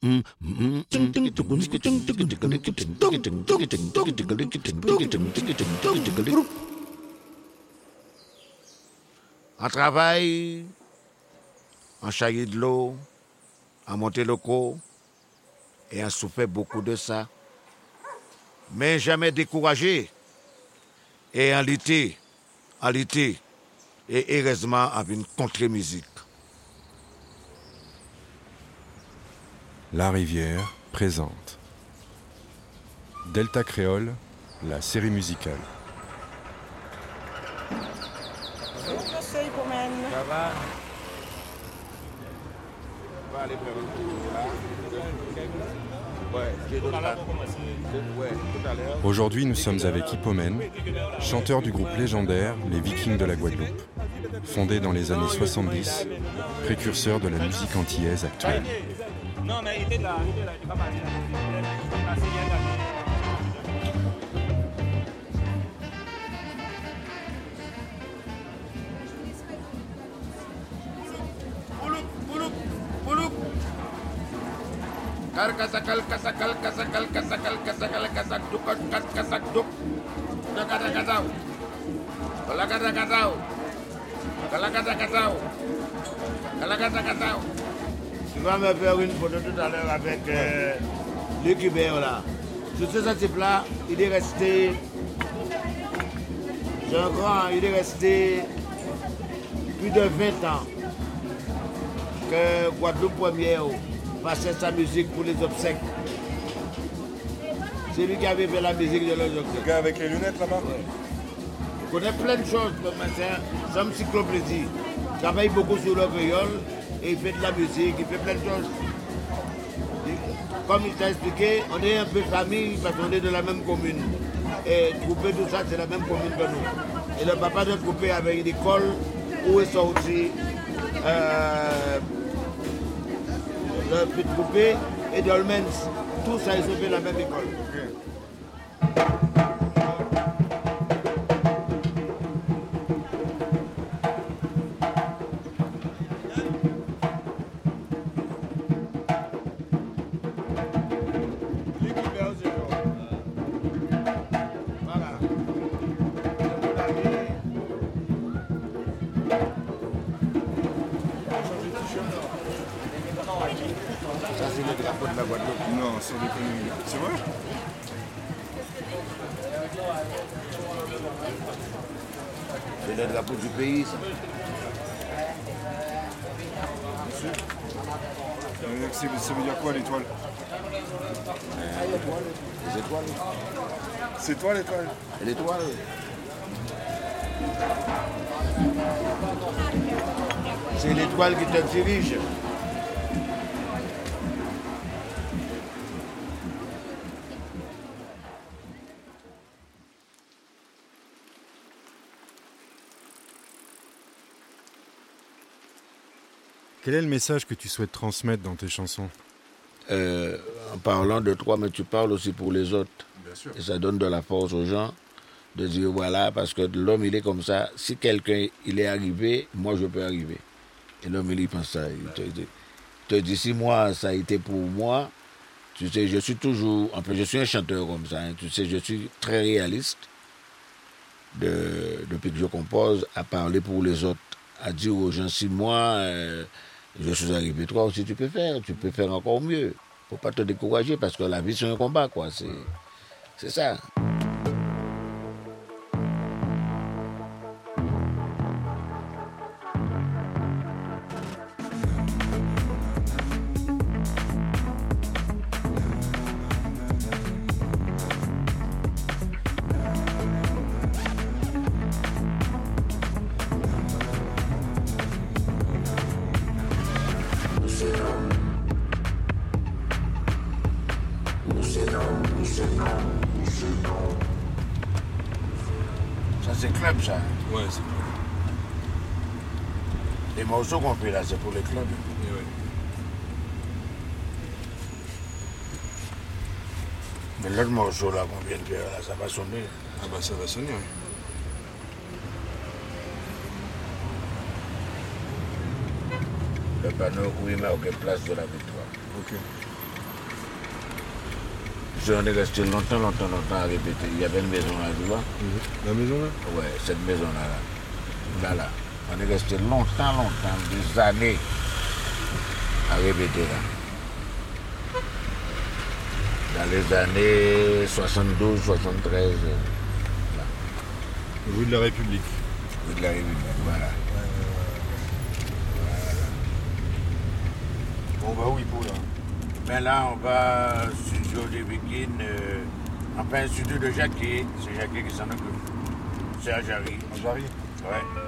Un travail, en charrier de l'eau, à monter le co, et à souffert beaucoup de ça. Mais jamais découragé. Et en l'été, en l'été, et heureusement avec une contre-musique. La Rivière présente Delta Créole, la série musicale. Aujourd'hui, nous sommes avec Hippomène, chanteur du groupe légendaire Les Vikings de la Guadeloupe, fondé dans les années 70, précurseur de la musique antillaise actuelle. Kal kasakal kasakal kasakal kasakal kasakal kasak duk kas kasak duk. Dah kata katau. Kalau kata katau. Kalau kata katau. Kalau kata katau. Tu vas me faire une photo tout à l'heure avec euh, Luc Hubert là. Sur ce type-là, il est resté. C'est un grand, il est resté plus de 20 ans que Guadeloupe première passait sa musique pour les obsèques. C'est lui qui avait fait la musique de leurs Le obsèques. gars avec les lunettes là-bas? Il connaît plein de choses, comme c'est un- encyclopédie. Il travaille beaucoup sur le et il fait de la musique, il fait plein de choses. Comme il t'a expliqué, on est un peu famille parce qu'on est de la même commune. Et Coupé, tout ça, c'est la même commune que nous. Et le papa de Coupé avait une école où est sorti euh, le petit et Dolmens. Tout ça, ils ont fait la même école. C'est vrai C'est le drapeau du pays, ça. Euh, Ça veut dire quoi l'étoile Les étoiles. C'est toi l'étoile l'étoile. C'est l'étoile qui te dirige. Quel est le message que tu souhaites transmettre dans tes chansons Euh, en parlant de toi, mais tu parles aussi pour les autres. Bien sûr. Et ça donne de la force aux gens de dire voilà, parce que l'homme il est comme ça. Si quelqu'un il est arrivé, moi je peux arriver. Et l'homme il y pense ça. Il te, dit- te dit si moi ça a été pour moi, tu sais, je suis toujours. En fait, je suis un chanteur comme ça. hein, tu sais, je suis très réaliste de, depuis que je compose à parler pour les autres, à dire aux gens si moi euh, je suis arrivé, toi aussi tu peux faire, tu peux faire encore mieux. Faut pas te décourager parce que la vie c'est un combat quoi. C'est. Ça Les morceaux qu'on fait là, c'est pour les clubs. Mais l'autre morceau là qu'on vient de faire là, ça va sonner. Ah bah ça va sonner. ouais. Le panneau où il aucune place de la victoire. Ok. Qu'on est resté longtemps, longtemps, longtemps à répéter. Il y avait une maison là, tu vois La maison là? Ouais, cette maison-là, là. Là, là. On est resté longtemps, longtemps, des années à répéter là. Dans les années 72, 73, Rue de la République. rue de la République, voilà. On va où, Hippo, là? Mais là, on va au studio de Viking, euh, enfin, de Jacquet. C'est Jacquet qui s'en occupe. C'est à Jarry. Jarry Ouais.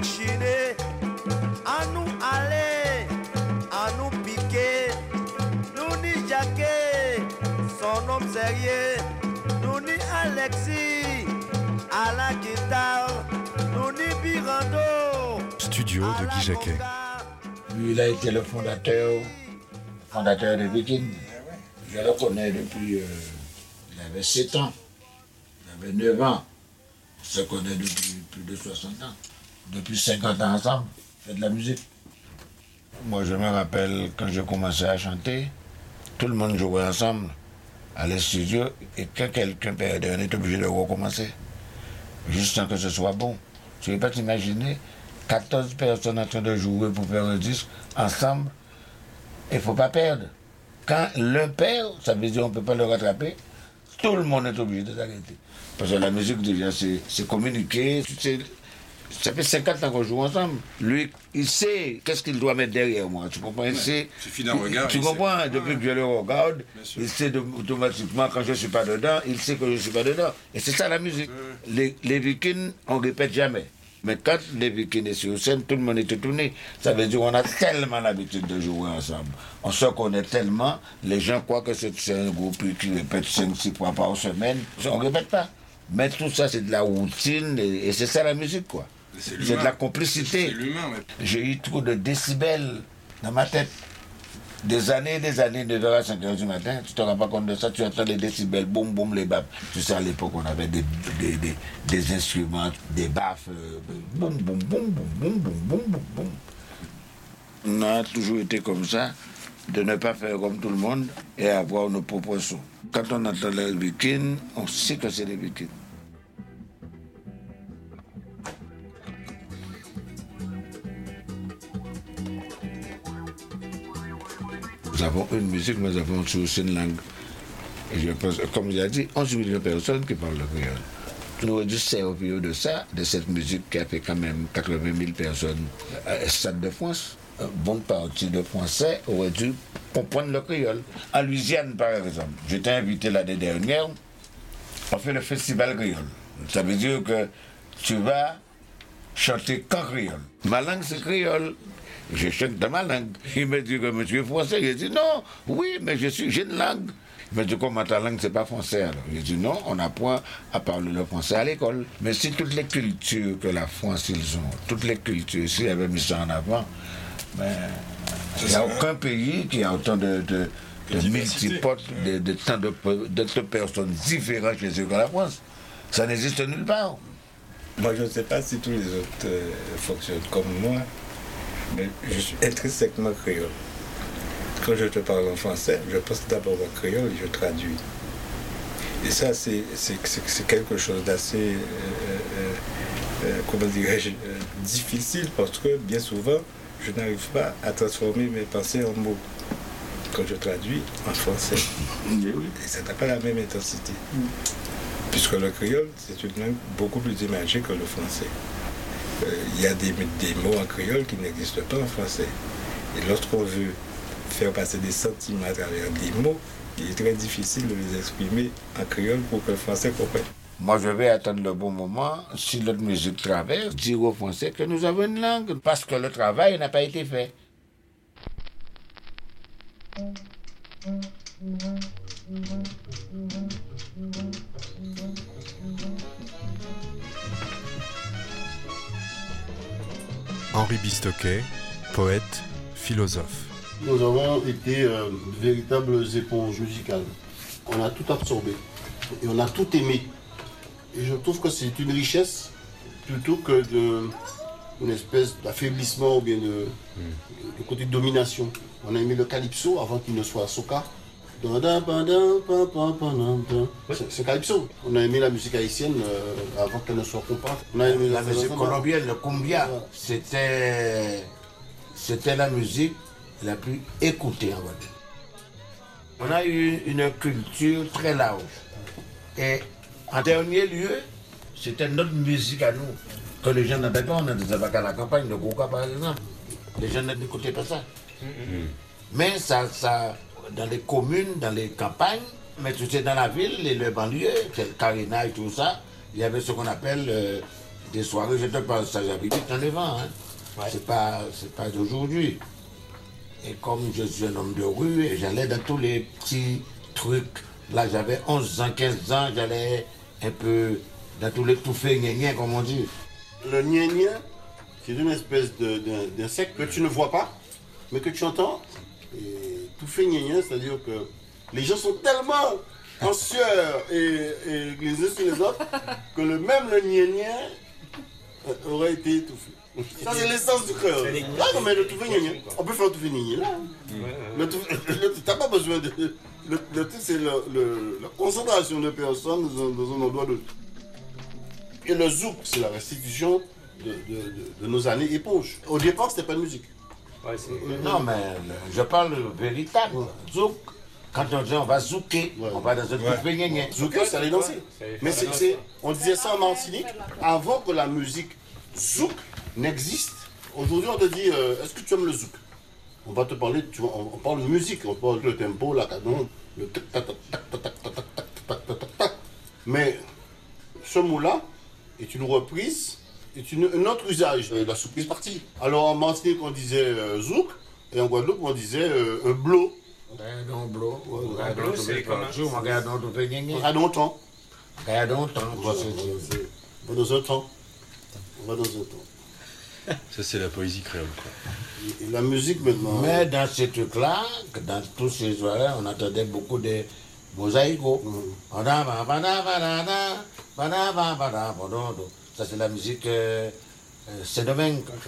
Machiner, à nous aller, à nous piquer. Nous ni Jacquet, son homme sérieux. Nous ni Alexis, à la guitare. Nous ni Birando. Studio de Guy Jacquet. Lui, il a été le fondateur, fondateur de Viking. Je le connais depuis. euh, il avait 7 ans. Il avait 9 ans. On se connaît depuis plus de 60 ans. Depuis 50 ans ensemble. Fait de la musique. Moi, je me rappelle quand j'ai commencé à chanter, tout le monde jouait ensemble à les studios et quand quelqu'un perdait, on était obligé de recommencer. Juste sans que ce soit bon. Tu ne peux pas t'imaginer 14 personnes en train de jouer pour faire un disque ensemble. Il ne faut pas perdre. Quand l'un perd, ça veut dire qu'on ne peut pas le rattraper. Tout le monde est obligé de s'arrêter. Parce que la musique, déjà, c'est communiquer. Ça fait 50 ans qu'on joue ensemble. Lui, il sait qu'est-ce qu'il doit mettre derrière moi. Tu comprends? Il sait. suffit d'un regard, Tu comprends sait. Depuis Ouais. que je le regarde, il sait de- automatiquement quand je ne suis pas dedans, il sait que je ne suis pas dedans. Et c'est ça la musique. Les, les vikings, on ne répète jamais. Mais quand les vikings sont sur scène, tout le monde est tourné. Ça veut dire qu'on a tellement l'habitude de jouer ensemble. On se connaît tellement, les gens croient que c'est c'est un groupe qui répète 5-6 fois par semaine. On ne répète pas. Mais tout ça, c'est de la routine et, et c'est ça la musique, quoi. C'est de la complicité. J'ai eu trop de décibels dans ma tête. Des années et des années, 9h à 5h du matin, tu te rends pas compte de ça, tu entends les décibels, boum, boum, les baffes. Tu sais, à l'époque, on avait des, des, des, des instruments, des baffes, euh, boum, boum, boum, boum, boum, boum, boum, boum, boum. On a toujours été comme ça, de ne pas faire comme tout le monde et avoir nos propres sons. Quand on entend les vikings, on sait que c'est les vikings. Nous avons une musique, nous avons aussi une langue. Et je pense, comme il dit, 11 millions de personnes qui parlent le créole. Nous avons dû servir de ça, de cette musique qui a fait quand même 80 000 personnes à Stade de France. Une bonne partie de Français auraient dû comprendre le créole. En Louisiane, par exemple, j'étais invité l'année dernière, on fait le festival créole. Ça veut dire que tu vas chanter qu'en créole. Ma langue, c'est créole. Je chante dans ma langue. Il me dit que monsieur est français. Je dis non, oui, mais je suis, j'ai une langue. Il me dit comment ta langue, c'est pas français alors? Je dis non, on apprend à parler le français à l'école. Mais si toutes les cultures que la France, ils ont, toutes les cultures, s'ils avaient mis ça en avant, ben, il n'y a aucun pays qui a autant de, de, de multipotes, de, de tant de personnes différentes chez eux que la France. Ça n'existe nulle part. Moi, je ne sais pas si tous les autres euh, fonctionnent comme moi, mais je suis intrinsèquement créole. Quand je te parle en français, je pense d'abord en créole et je traduis. Et ça, c'est quelque chose d'assez, euh, euh, euh, comment dirais-je, difficile parce que bien souvent, je n'arrive pas à transformer mes pensées en mots quand je traduis en français. Et ça n'a pas la même intensité. Puisque le créole, c'est une langue beaucoup plus imagée que le français. Euh, Il y a des, des mots en créole qui n'existent pas en français. Et lorsqu'on veut faire passer des sentiments à travers des mots, il est très difficile de les exprimer en créole pour que le français comprenne. Moi, je vais attendre le bon moment. Si notre musique traverse, dire aux Français que nous avons une langue, parce que le travail n'a pas été fait. Henri Bistoquet, poète, philosophe. Nous avons été euh, de véritables éponges musicales. On a tout absorbé et on a tout aimé. Et je trouve que c'est une richesse plutôt que de, une espèce d'affaiblissement ou bien de, de côté de domination. On a aimé le calypso avant qu'il ne soit soca. C'est calypso. On a aimé la musique haïtienne euh, avant qu'elle ne soit compas. On a aimé La musique colombienne, le cumbia, Ouais. c'était, c'était la musique la plus écoutée en Guadeloupe. On a eu une culture très large. Et en dernier lieu, c'était notre musique à nous, que les gens n'avaient pas. On pas qu'à la campagne de Gouka, par exemple. Les gens n'écoutaient pas ça. Mais ça, ça, dans les communes, dans les campagnes, mais tu sais, dans la ville, les, les banlieues, c'est le Carina et tout ça, il y avait ce qu'on appelle euh, des soirées, je te parle ça, j'habite dans les vents, hein. c'est pas, c'est pas d'aujourd'hui. Et comme je suis un homme de rue, et j'allais dans tous les petits trucs, là j'avais 11 ans, 15 ans, j'allais un peu dans tous les tout faits, gna comme on dit. Le gna c'est une espèce d'insecte que tu ne vois pas, mais que tu entends. Et tout fait c'est-à-dire que les gens sont tellement en sueur et, et les uns sur les autres que le même le gna euh, aurait été étouffé. Ça, c'est l'essence du cœur. Là, non, mais le tout fait on peut faire tout fait là. Le tout, t'as pas besoin de. Le, le tout, c'est la concentration de personnes dans un, dans un endroit de. Et le zouk, c'est la restitution de, de- de- de nos années éponges. Au départ, c'était pas de musique. Non, mais je parle véritable. Zouk. Quand on dit on va zouker, Ouais. on va dans un fait gna Zouker, c'est aller danser. Mais c'est, on disait ça en Martinique avant que la musique zouk n'existe. Aujourd'hui, on te dit euh, est-ce que tu aimes le zouk On va te parler, tu vois, on, on parle de musique, on parle le tempo, la cadence, le tac tac tac tac tac tac tac tac tac tac. Mais ce mot-là est une reprise, est une, un autre usage de la surprise partie. Alors en Martinique, on disait euh, zouk, et en Guadeloupe, on disait euh, un blow. Regardons bleu. bleu, c'est comme un- Regardons tout fait gna On a longtemps. Regardons temps. On va, on va dans un temps. On va dans un temps. Ça, c'est la poésie créole. Quoi. Et, et la musique maintenant. Mais dans ces trucs-là, dans tous ces soirées, on entendait beaucoup de mosaïques. Ça, c'est la musique euh, c'est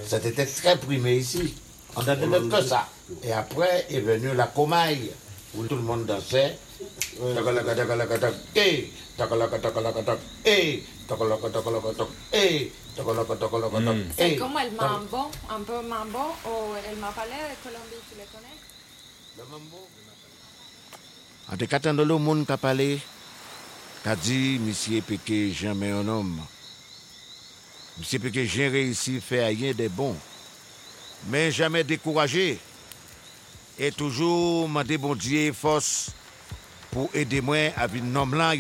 Ça était très primé ici. On n'en donnait que ça. Et après est venue la comaille, où tout le monde dansait. C'est comme el mambo, un peu mambo, ou oh, el mapalé de Colombie, tu les connais? Le mambo. En te katant de l'eau, moun kapalé, ka di, jamais un homme. Misye peke j'ai réussi fait rien de bon. Mais jamais découragé. Et toujours mandé bon force pour aider moi à vivre nom là,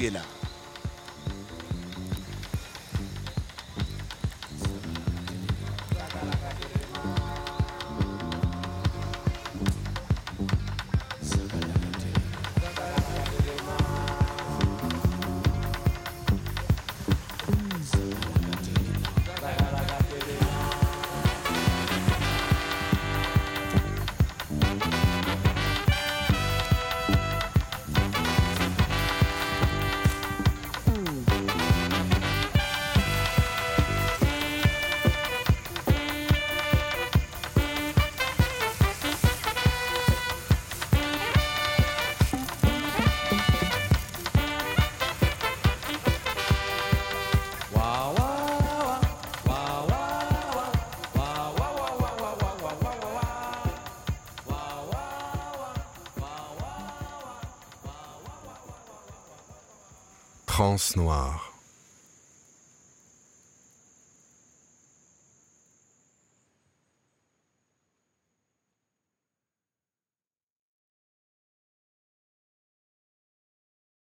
France noire.